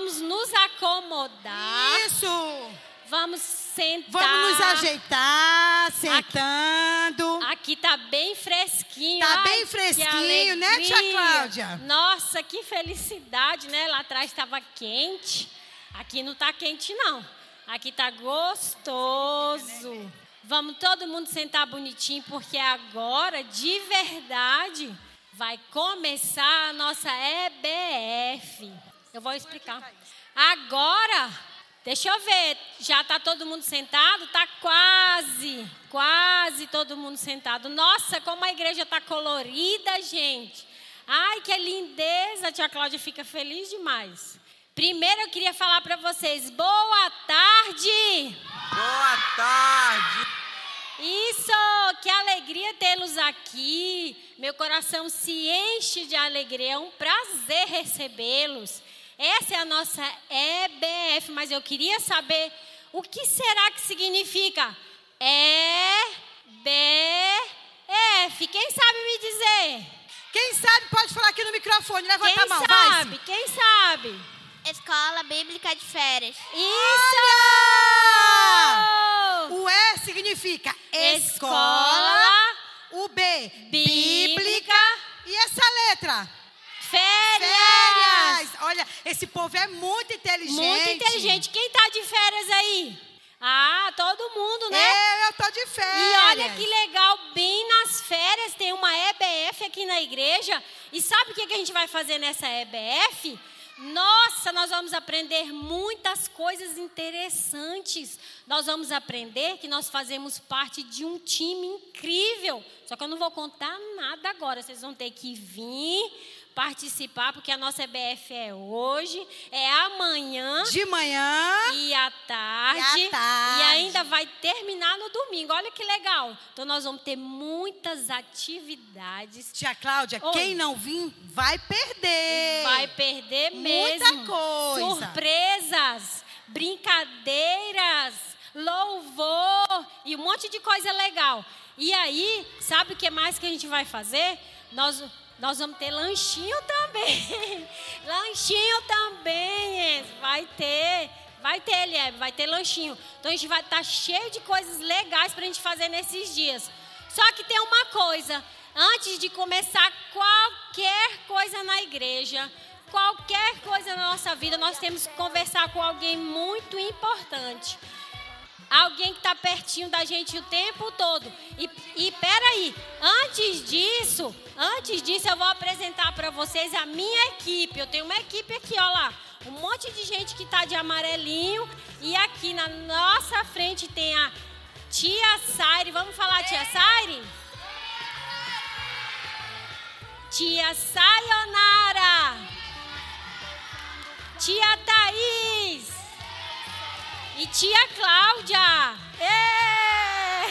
Vamos nos acomodar. Isso. Vamos sentar. Vamos nos ajeitar, sentando. Aqui tá bem fresquinho. Tá Ai, bem fresquinho, né, tia. Cláudia? Nossa, que felicidade, né? Lá atrás estava quente. Aqui não tá quente, não. Aqui tá gostoso. Vamos todo mundo sentar bonitinho, porque agora, de verdade, vai começar a nossa EBF. Eu vou explicar. Agora, deixa eu ver, já tá todo mundo sentado? Tá quase, quase todo mundo sentado. Nossa, como a igreja tá colorida, gente. Ai, que lindeza, a tia Cláudia fica feliz demais. Primeiro eu queria falar para vocês, boa tarde. Boa tarde. Isso, que alegria tê-los aqui. Meu coração se enche de alegria. É um prazer recebê-los. Essa é a nossa EBF, mas eu queria saber o que será que significa EBF. Quem sabe me dizer? Quem sabe pode falar aqui no microfone. Levanta Quem a mão, vai. sabe? Quem sabe? Escola Bíblica de Férias. Isso! O E significa escola. Escola O B, Bíblica E essa letra? Férias. Férias. Olha, esse povo é muito inteligente. Muito inteligente. Quem está de férias aí? Ah, todo mundo, né? Eu, eu tô de férias. E olha que legal, bem nas férias tem uma EBF aqui na igreja. E sabe o que que a gente vai fazer nessa EBF? Nossa, nós vamos aprender muitas coisas interessantes. Nós vamos aprender que nós fazemos parte de um time incrível. Só que eu não vou contar nada agora. Vocês vão ter que vir participar, porque a nossa EBF é hoje, é amanhã De manhã. e à tarde. E à tarde. E ainda vai terminar no domingo. Olha que legal. Então nós vamos ter muitas atividades. Tia Cláudia, Oi. quem não vir vai perder. Vai perder Muita mesmo. coisa. Surpresas, brincadeiras, louvor e um monte de coisa legal. E aí, sabe o que mais que a gente vai fazer? Nós nós vamos ter lanchinho também. lanchinho também, vai ter. Vai ter, Liebe, vai ter lanchinho. Então a gente vai estar cheio de coisas legais para a gente fazer nesses dias. Só que tem uma coisa: antes de começar qualquer coisa na igreja, qualquer coisa na nossa vida, nós temos que conversar com alguém muito importante. Alguém que está pertinho da gente o tempo todo. E, e peraí, antes disso, antes disso eu vou apresentar para vocês a minha equipe. Eu tenho uma equipe aqui, ó lá. Um monte de gente que está de amarelinho. E aqui na nossa frente tem a tia Saire. Vamos falar, tia Saire? Tia Sayonara. Tia Thaís. E tia Cláudia. Ê!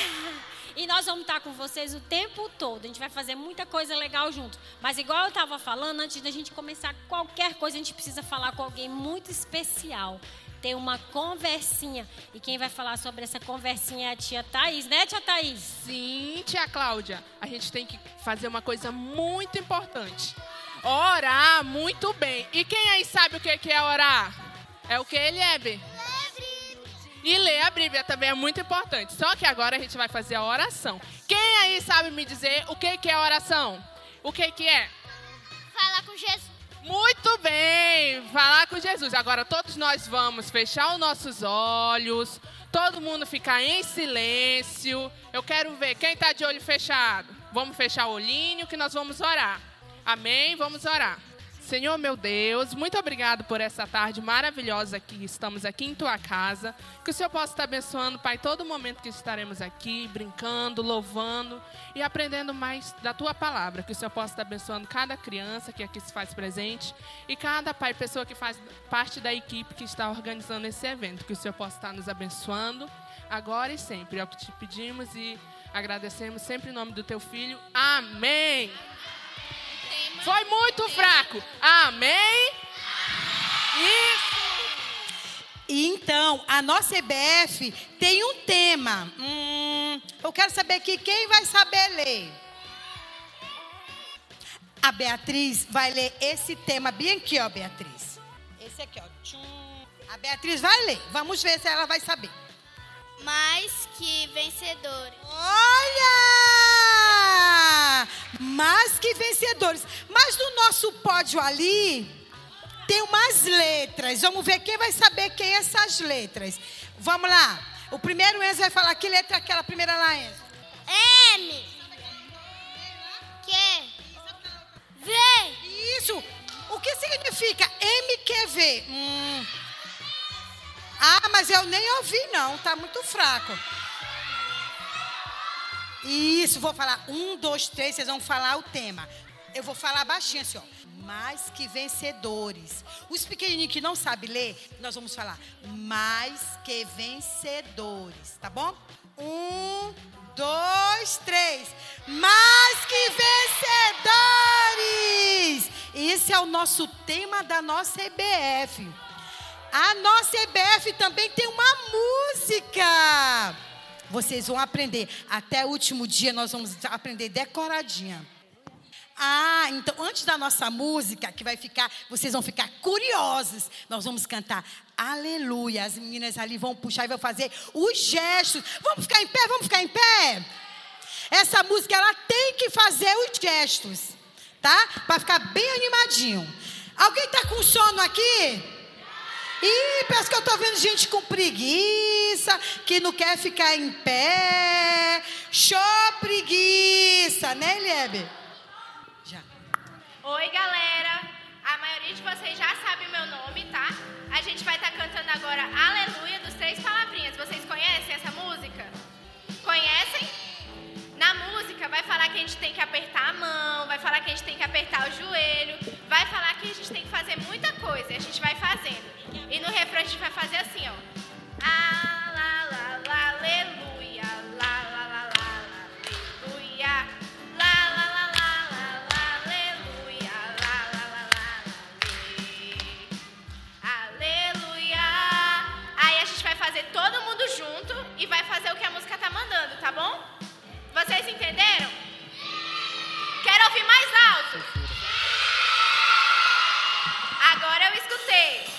E nós vamos estar com vocês o tempo todo. A gente vai fazer muita coisa legal junto. Mas igual eu estava falando, antes da gente começar qualquer coisa, a gente precisa falar com alguém muito especial. Ter uma conversinha. E quem vai falar sobre essa conversinha é a tia Thaís, né, tia Thaís? Sim, tia Cláudia. A gente tem que fazer uma coisa muito importante. Orar muito bem. E quem aí sabe o que é orar? É o que, Eliebe? E ler a Bíblia também é muito importante. Só que agora a gente vai fazer a oração. Quem aí sabe me dizer o que que é oração? O que que é? Fala com Jesus. Muito bem, falar com Jesus. Agora todos nós vamos fechar os nossos olhos, todo mundo ficar em silêncio. Eu quero ver quem está de olho fechado. Vamos fechar o olhinho que nós vamos orar. Amém? Vamos orar. Senhor meu Deus, muito obrigado por essa tarde maravilhosa que estamos aqui em tua casa. Que o Senhor possa estar abençoando, Pai, todo momento que estaremos aqui, brincando, louvando e aprendendo mais da tua palavra. Que o Senhor possa estar abençoando cada criança que aqui se faz presente e cada pai, pessoa que faz parte da equipe que está organizando esse evento. Que o Senhor possa estar nos abençoando agora e sempre. É o que te pedimos e agradecemos sempre em nome do teu filho. Amém. Foi muito fraco. Amém. Isso. Então, a nossa EBF tem um tema. Hum, eu quero saber aqui quem vai saber ler. A Beatriz vai ler esse tema bem aqui, ó, Beatriz. Esse aqui, ó. Tchum. A Beatriz vai ler. Vamos ver se ela vai saber. Mais que vencedores. Olha! Mais que vencedores. Mas no nosso pódio ali tem umas letras. Vamos ver quem vai saber quem é essas letras. Vamos lá. O primeiro Enzo vai falar que letra é aquela primeira lá, Enzo. M. Q. V. Isso. O que significa MQV? Hum. Ah, mas eu nem ouvi não. Tá muito fraco. Isso, vou falar um, dois, três, vocês vão falar o tema. Eu vou falar baixinho assim, ó. Mais que vencedores. Os pequenininhos que não sabem ler, nós vamos falar mais que vencedores, tá bom? Um, dois, três. Mais que vencedores! Esse é o nosso tema da nossa EBF. A nossa EBF também tem uma música. Vocês vão aprender. Até o último dia nós vamos aprender decoradinha. Ah, então antes da nossa música, que vai ficar, vocês vão ficar curiosos. Nós vamos cantar Aleluia. As meninas ali vão puxar e vão fazer os gestos. Vamos ficar em pé? Vamos ficar em pé? Essa música ela tem que fazer os gestos, tá? Para ficar bem animadinho. Alguém tá com sono aqui? Ih, parece que eu tô vendo gente com preguiça, que não quer ficar em pé. Show preguiça, né, Liebe? Já. Oi, galera! A maioria de vocês já sabe meu nome, tá? A gente vai estar cantando agora Aleluia dos Três Palavrinhas. Vocês conhecem essa música? Conhecem? Na música vai falar que a gente tem que apertar a mão, vai falar que a gente tem que apertar o joelho, vai falar que a gente tem que fazer muita coisa. E a gente vai fazendo. E no refrão a gente vai fazer assim, ó. Ah. Aí a gente vai fazer todo mundo junto e vai fazer o que a música tá mandando, tá bom? Vocês entenderam? Quero ouvir mais alto. Agora eu escutei.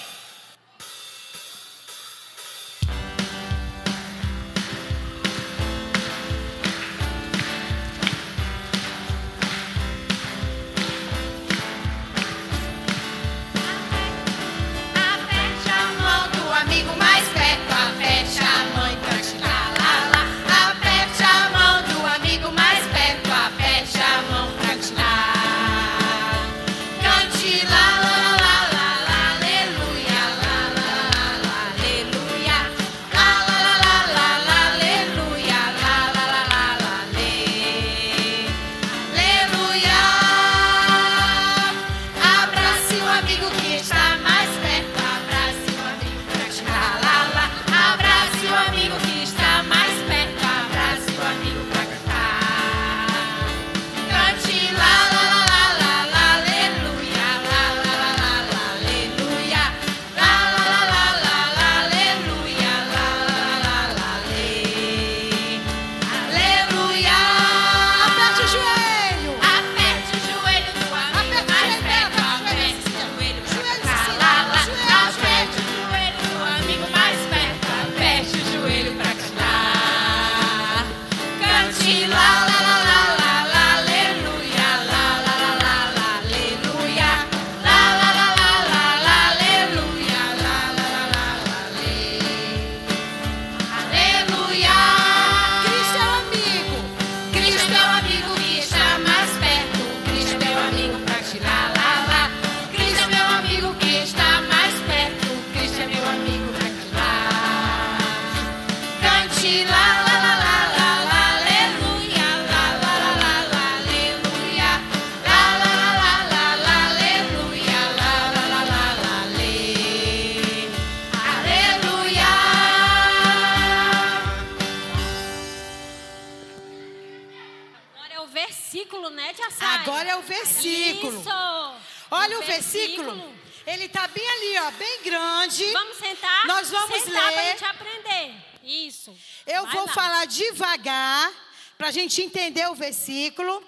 Devagar para a gente entender o versículo.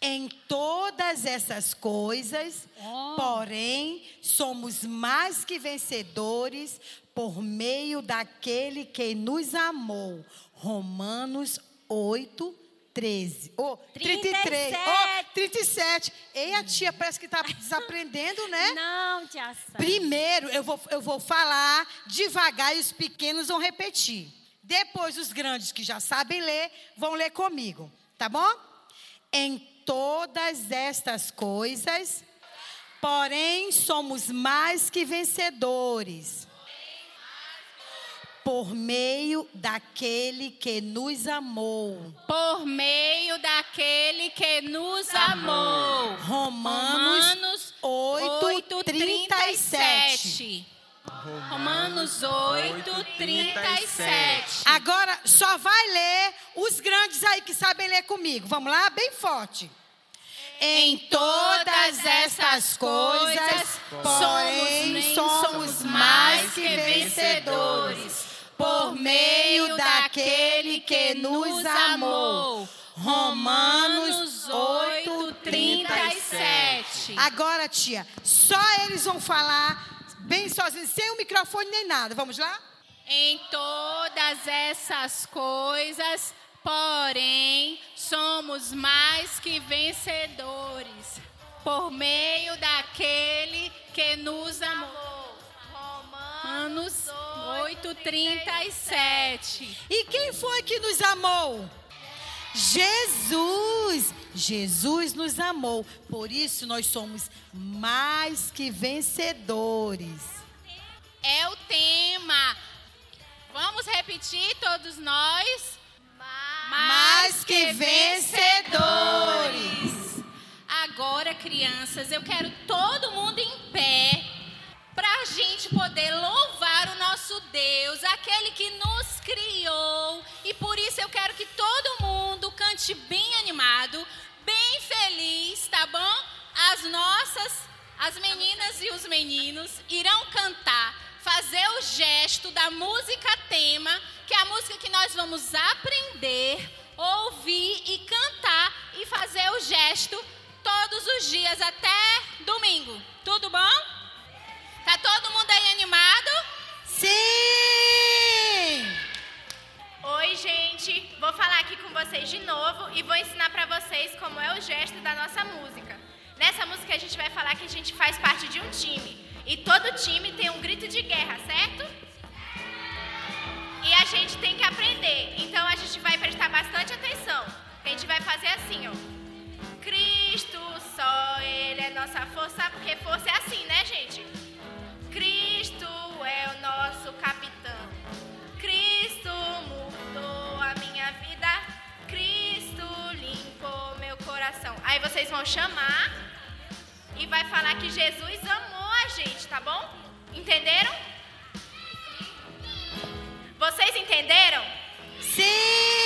Em todas essas coisas, Oh. porém, somos mais que vencedores por meio daquele que nos amou. Romanos 8, 13. Oh, 33. Oh, 37. Ei, a tia parece que está desaprendendo, né? Não, tia. Primeiro, eu vou, eu vou falar devagar e os pequenos vão repetir. Depois, os grandes que já sabem ler, vão ler comigo. Tá bom? Em todas estas coisas, porém, somos mais que vencedores. Por meio daquele que nos amou. Por meio daquele que nos amou. Romanos 8, 37. Romanos 8, 37. Agora só vai ler os grandes aí que sabem ler comigo. Vamos lá, bem forte. Em todas estas coisas, porém, somos mais que vencedores, por meio daquele que nos amou. Romanos 8, 37. Agora, tia, só eles vão falar bem sozinhos, sem o microfone nem nada. Vamos lá? Em todas essas coisas, porém, somos mais que vencedores, por meio daquele que nos amou. Romanos 8, 37. E quem foi que nos amou? Jesus. Jesus nos amou. Por isso nós somos mais que vencedores. É o tema. Vamos repetir todos nós? Mais que vencedores. Agora, crianças, eu quero todo mundo em pé para a gente poder louvar o nosso Deus, aquele que nos criou. E por isso eu quero que todo mundo cante bem animado, bem feliz, tá bom? As nossas, as meninas e os meninos irão cantar, fazer o gesto da música tema, que é a música que nós vamos aprender, ouvir e cantar e fazer o gesto todos os dias até domingo. Tudo bom? Tá todo mundo vocês de novo e vou ensinar pra vocês como é o gesto da nossa música. Nessa música a gente vai falar que a gente faz parte de um time e todo time tem um grito de guerra, certo? E a gente tem que aprender. Então a gente vai prestar bastante atenção. A gente vai fazer assim, ó. Cristo só, ele é nossa força, porque força é assim, né, gente? Cristo é o nosso capitão. Vocês vão chamar e vai falar que Jesus amou a gente, tá bom? Entenderam? Vocês entenderam? Sim!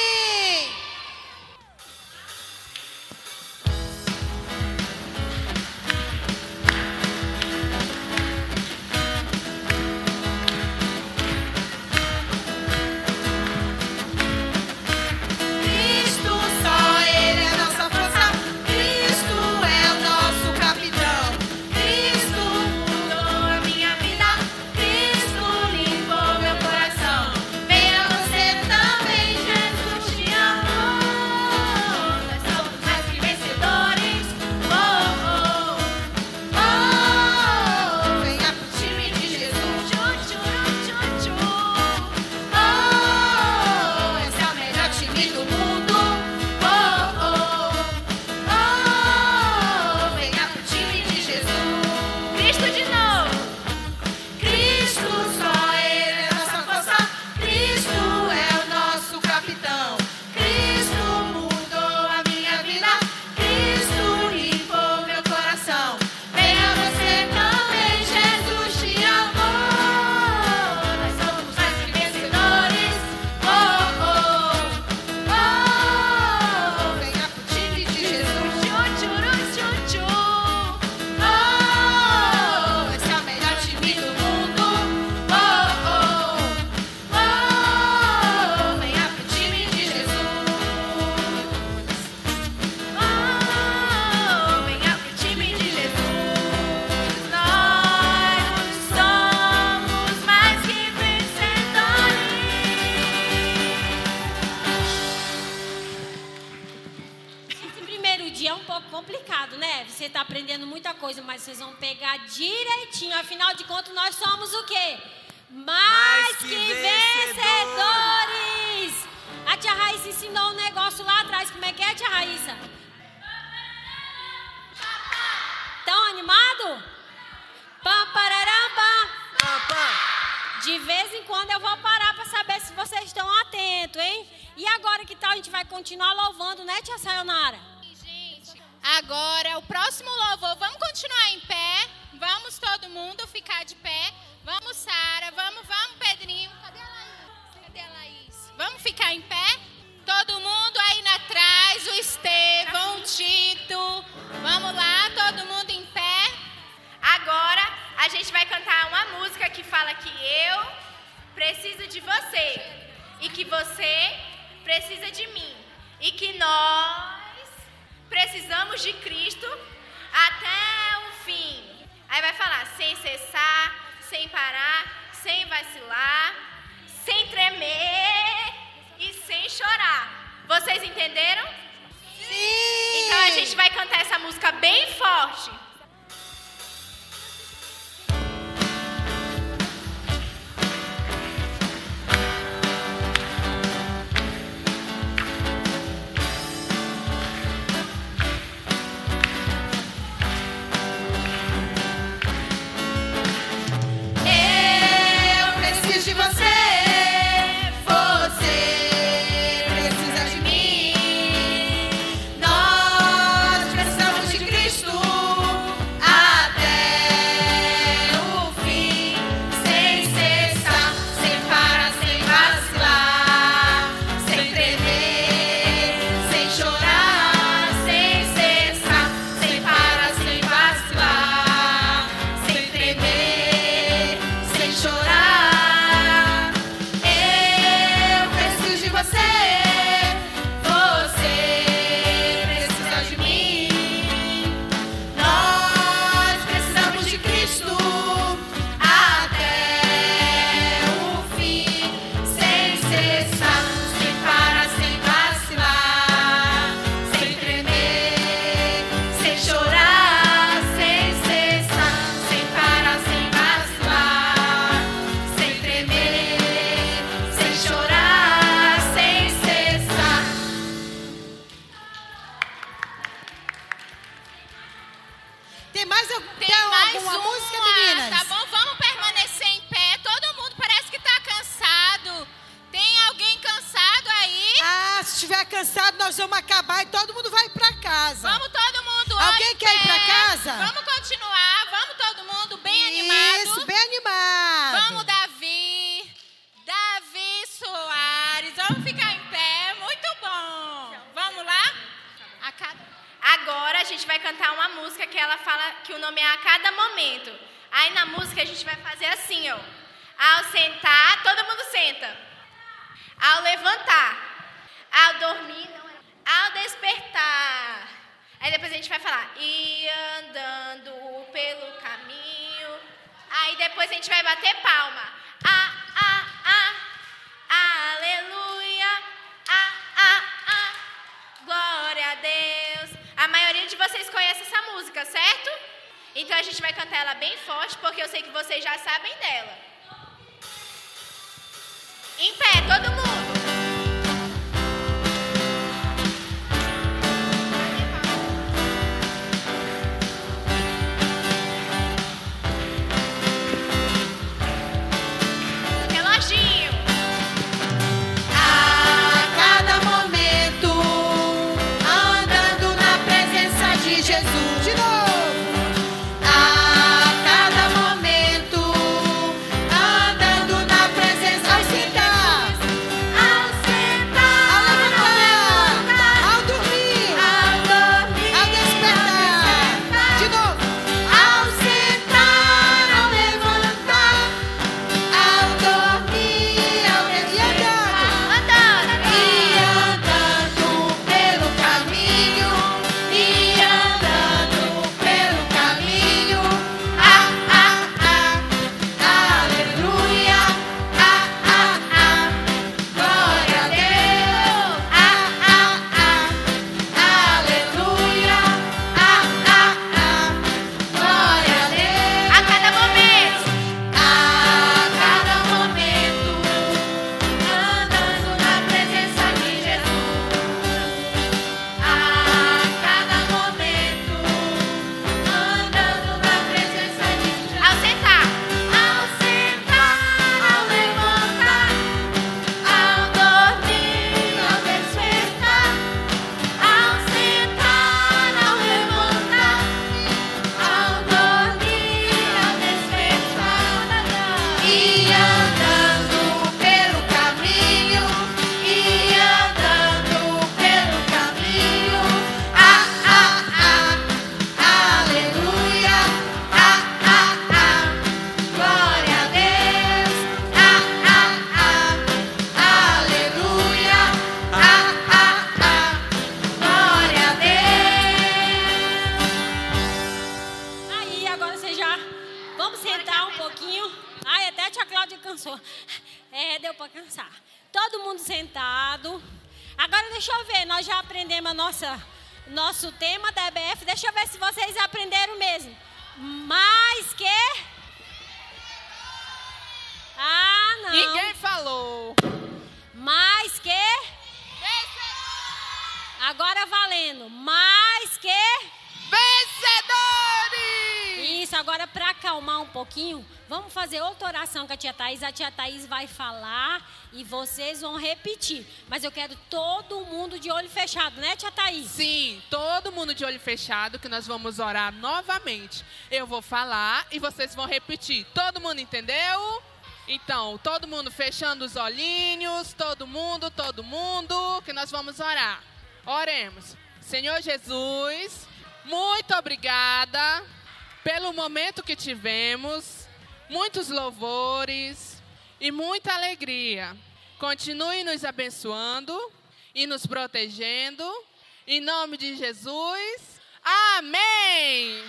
Louvando, né, tia Sayonara? Gente, agora o próximo louvor, vamos continuar em pé. Vamos todo mundo ficar de pé. Vamos, Sara. Vamos, vamos, Pedrinho. Cadê a Laís? Cadê a Laís? Vamos ficar em pé? Todo mundo aí na trás, o Estevão, o Tito. Vamos lá, todo mundo em pé. Agora a gente vai cantar uma música que fala que eu preciso de você e que você precisa de mim e que nós precisamos de Cristo até o fim. Aí vai falar sem cessar, sem parar, sem vacilar, sem tremer e sem chorar. Vocês entenderam? Sim! Então a gente vai cantar essa música bem forte. A gente vai bater palma. Ah, ah, ah. Aleluia. Ah, ah, ah. Glória a Deus. A maioria de vocês conhece essa música, certo? Então a gente vai cantar ela bem forte, porque eu sei que vocês já sabem dela. Em pé, todo mundo. Mas eu quero todo mundo de olho fechado, né, tia Thaís? Sim, todo mundo de olho fechado que nós vamos orar novamente. Eu vou falar e vocês vão repetir. Todo mundo entendeu? Então, todo mundo fechando os olhinhos, todo mundo, todo mundo, que nós vamos orar. Oremos. Senhor Jesus, muito obrigada pelo momento que tivemos, muitos louvores e muita alegria. Continue nos abençoando e nos protegendo. Em nome de Jesus. Amém.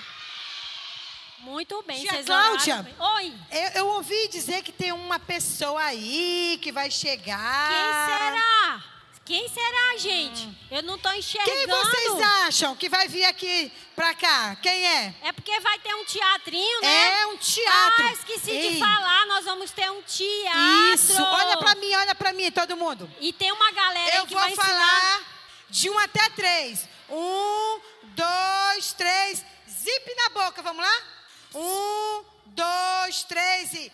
Muito bem, Tia Cláudia. Oi. Eu, eu ouvi dizer que tem uma pessoa aí que vai chegar. Quem será? Quem será, gente? Eu não estou enxergando. Quem vocês acham que vai vir aqui pra cá? Quem é? É porque vai ter um teatrinho, né? É um teatro. Ah, esqueci Ei. de falar. Nós vamos ter um teatro. Isso. Olha pra mim, olha pra mim, todo mundo. E tem uma galera Eu que vou vai falar ensinar. de um até três. Um, dois, três. Zip na boca, vamos lá? Um, dois, três e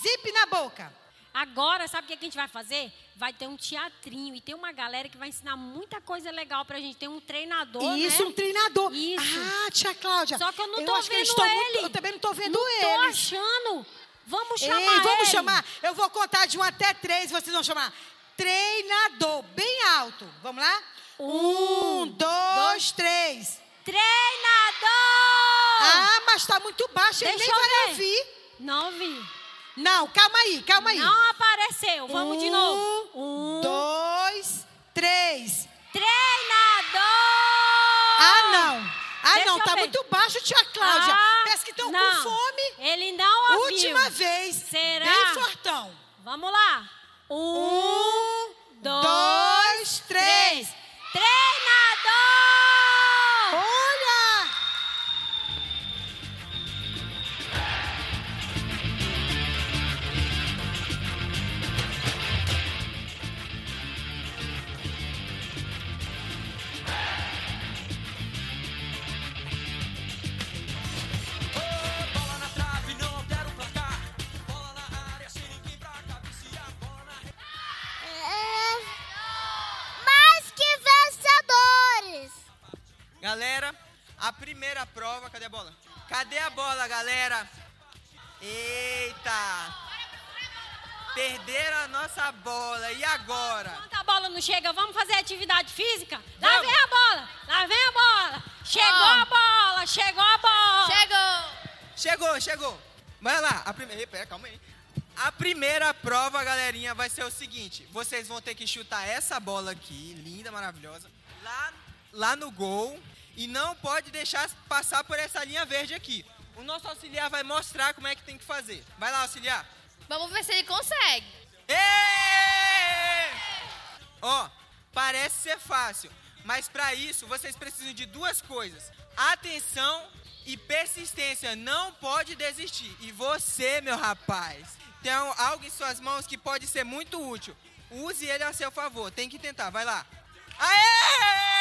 zip na boca. Agora, sabe o que a gente vai fazer? Vai ter um teatrinho e tem uma galera que vai ensinar muita coisa legal pra gente. Tem um treinador, Isso, né? um treinador. Isso. Ah, tia Cláudia. Só que eu não tô acho que eles vendo ele. muito- eu também não tô vendo Não tô eles. achando. Vamos Ei, chamar vamos ele. chamar. Eu vou contar de um até três, vocês vão chamar. Treinador, bem alto. Vamos lá? Um, dois, três. Treinador! Ah, mas tá muito baixo, ele Deixa nem eu vai ver. ouvir. Não vi. Não, calma aí, calma aí. Não apareceu. Vamos de Um, novo. Um, dois, três. Treinador! Ah, não. Ah, Deixa não, tá ver. muito baixo, tia Cláudia. Ah, Parece que estão com fome. Ele não ouviu. Última vez. Será? Bem fortão. Vamos lá. Um, Um, dois, dois, bola? Cadê a bola, galera? Eita! Perderam a nossa bola, e agora? Enquanto a bola não chega, vamos fazer atividade física? Lá Vamos. vem a bola! Lá vem a bola! Chegou Ó. a bola! Chegou a bola! Chegou! Chegou, chegou. Vai lá, a primeira. Pera, calma aí. A primeira prova, galerinha, vai ser o seguinte: vocês vão ter que chutar essa bola aqui, linda, maravilhosa, lá, lá no gol. E não pode deixar passar por essa linha verde aqui. O nosso auxiliar vai mostrar como é que tem que fazer. Vai lá, auxiliar. Vamos ver se ele consegue. Ó, parece ser fácil, mas para isso vocês precisam de duas coisas: atenção e persistência. Não pode desistir. E você, meu rapaz, tem algo em suas mãos que pode ser muito útil. Use ele a seu favor. Tem que tentar. Vai lá. Aê!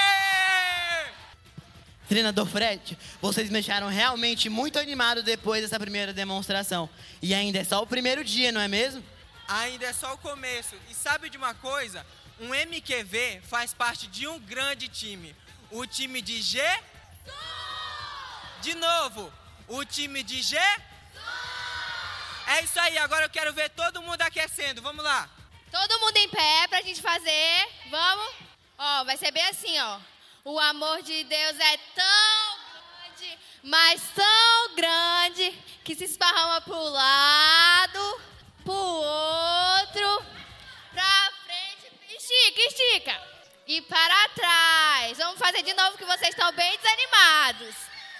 Treinador Fred, vocês me deixaram realmente muito animado depois dessa primeira demonstração. E ainda é só o primeiro dia, não é mesmo? Ainda é só o começo. E sabe de uma coisa? Um MQV faz parte de um grande time. O time de G. De novo, o time de G. É isso aí, agora eu quero ver todo mundo aquecendo. Vamos lá. Todo mundo em pé pra gente fazer. Vamos? Ó, vai ser bem assim, ó. O amor de Deus é tão grande, mas tão grande, que se esparrama pro lado, pro outro, pra frente. Estica, estica. E para trás. Vamos fazer de novo que vocês estão bem desanimados.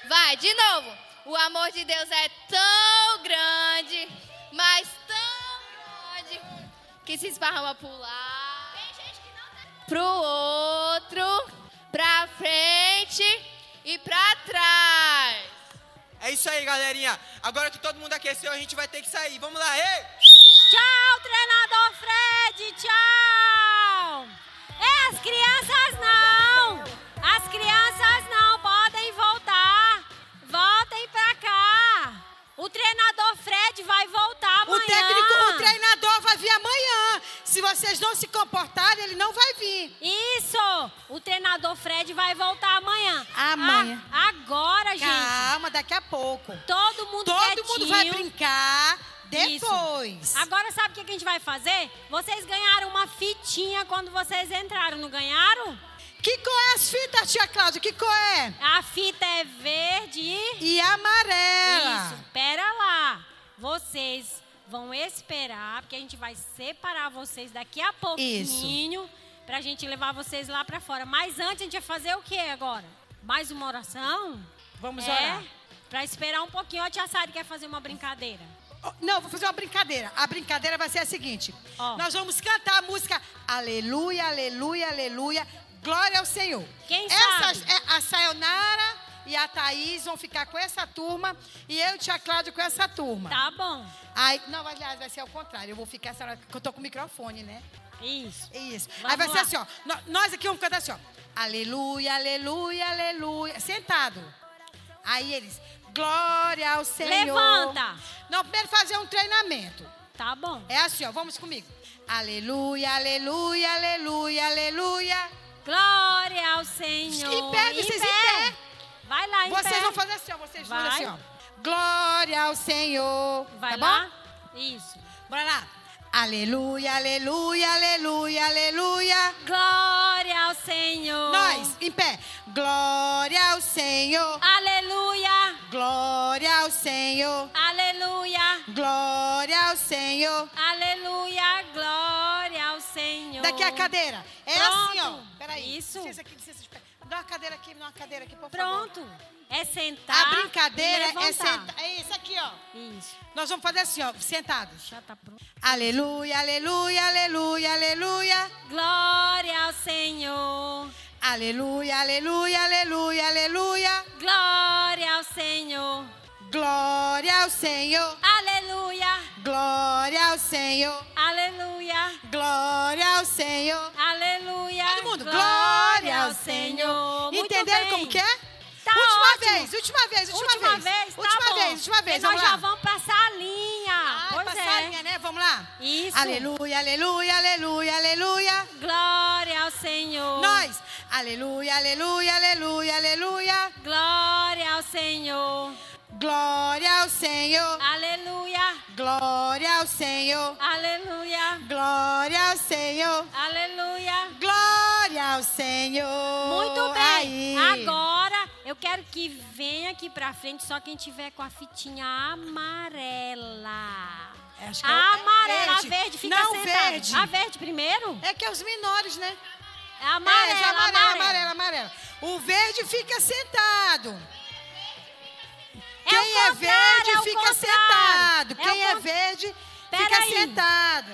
Vai, de novo. O amor de Deus é tão grande, mas tão que se esparrama pro lado, pro outro, pra frente e pra trás. É isso aí, galerinha. Agora que todo mundo aqueceu, a gente vai ter que sair. Vamos lá, ei! Tchau, treinador Fred, tchau! É, as crianças não! As crianças não podem voltar! Voltem pra cá! O treinador Fred vai voltar amanhã! O técnico, o treinador vai vir amanhã. Se vocês não se comportarem, ele não vai vir. Isso! O treinador Fred vai voltar amanhã. Amanhã. A- agora, gente. Calma, daqui a pouco. Todo mundo Todo quietinho. mundo vai brincar Isso. depois. Agora sabe o que que a gente vai fazer? Vocês ganharam uma fitinha quando vocês entraram, não ganharam? Que cor é as fitas, tia Cláudia? Que cor é? A fita é verde e... E amarela. Isso, pera lá. Vocês vão esperar, porque a gente vai separar vocês daqui a pouquinho pra gente levar vocês lá pra fora. Mas antes a gente vai fazer o que agora? Mais uma oração? Vamos é, orar. Pra esperar um pouquinho. Ó, a tia Sari quer fazer uma brincadeira. Oh, Não, vou fazer uma brincadeira. A brincadeira vai ser a seguinte: Ó. nós vamos cantar a música Aleluia, Aleluia, Aleluia, Glória ao Senhor. Quem Essas, sabe? é, a Sayonara e a Thaís vão ficar com essa turma e eu e tia Cláudia com essa turma. Tá bom. Aí, não, aliás, vai ser ao contrário. Eu vou ficar essa hora, porque eu tô com o microfone, né? Isso. Isso. Vamos Aí vai lá. ser assim, ó. nó- Nós aqui vamos cantar assim, ó. Aleluia, aleluia, aleluia. Sentado. Aí eles, glória ao Senhor. Levanta. Não, primeiro fazer um treinamento. Tá bom. É assim, ó, vamos comigo. Aleluia, aleluia, aleluia, aleluia. Glória ao Senhor. Em pé, vocês em pé. Vai lá, em Vocês pé. vão fazer assim, ó, vocês vão assim, ó. Glória ao Senhor. Vai tá lá. bom? Isso. Bora lá. Aleluia, aleluia, aleluia, aleluia. Glória ao Senhor. Nós, em pé. Glória ao Senhor. Aleluia. Glória ao Senhor. Aleluia. Glória ao Senhor. Aleluia. Glória ao Senhor. Daqui a cadeira. É Pronto. assim, ó. Peraí. Isso. Licença aqui, licença. espera. Dá uma cadeira aqui, dá uma cadeira aqui, por favor. Pronto. É sentar. A brincadeira é sentar. É isso aqui, ó. Isso. Nós vamos fazer assim, ó, sentados. Já tá pronto. Aleluia, aleluia, aleluia, aleluia. Glória ao Senhor. Aleluia, aleluia, aleluia, aleluia. Glória ao Senhor. Glória ao Senhor. Aleluia. Glória ao Senhor. Aleluia. Glória ao Senhor. Aleluia. Todo mundo, glória ao Senhor. Muito Entenderam bem. como que é? Tá última ótimo. vez, última vez, última, Última vez, tá última bom. vez, última vez. Nós Vamos já vamos pra salinha. Ai, pois passar é. a linha, né? Vamos lá. Isso. Aleluia, aleluia, aleluia, aleluia. Glória ao Senhor. Nós. Aleluia, aleluia, aleluia, aleluia. Glória ao Senhor. Glória ao Senhor. Aleluia. Glória ao Senhor. Aleluia. Glória ao Senhor. Aleluia. Glória ao Senhor. Muito bem. Aí. Agora eu quero que venha aqui pra frente só quem tiver com a fitinha amarela. Acho que é amarela, é a verde fica Não, sentada. verde. A verde primeiro? É que é os menores, né? É amarela, é, amarela, amarela. amarela, amarela. O verde fica sentado. É Quem o é verde é o fica contrário. sentado. É Quem o é con- verde Pera fica aí. sentado.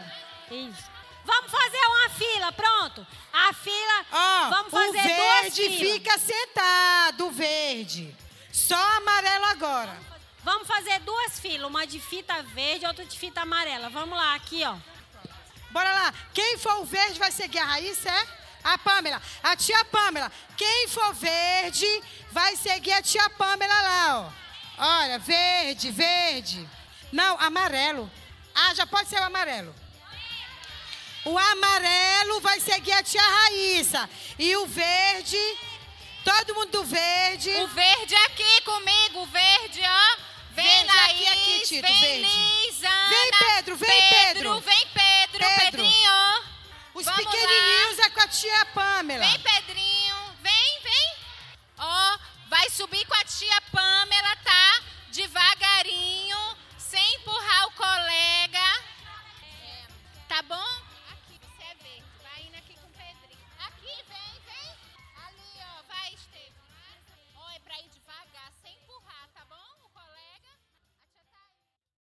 Isso. Vamos fazer uma fila, pronto. A fila, Ó, vamos o fazer duas verde filas. fica sentado, o verde. Só amarelo agora. Vamos fazer duas filas, uma de fita verde e outra de fita amarela. Vamos lá, aqui, ó. Bora lá. Quem for o verde vai seguir a Raíssa, é? A Pamela. A tia Pamela. Quem for verde vai seguir a tia Pamela lá, ó. Olha, verde, verde. Não, amarelo. Ah, já pode ser o amarelo. O amarelo vai seguir a tia Raíssa. E o verde, todo mundo do verde. O verde aqui comigo, o verde, ó. Vem Verde Laís, aqui, aqui, Tito, vem verde. Liz, Ana, Vem, Pedro, vem, Pedro. Vem Pedro, Pedro. Pedrinho. Os Vamos pequenininhos é com a tia Pamela. Vem, Pedrinho. Vem, vem. Ó, Vai subir com a tia Pamela, tá? Devagarinho, sem empurrar o colega. Tá bom?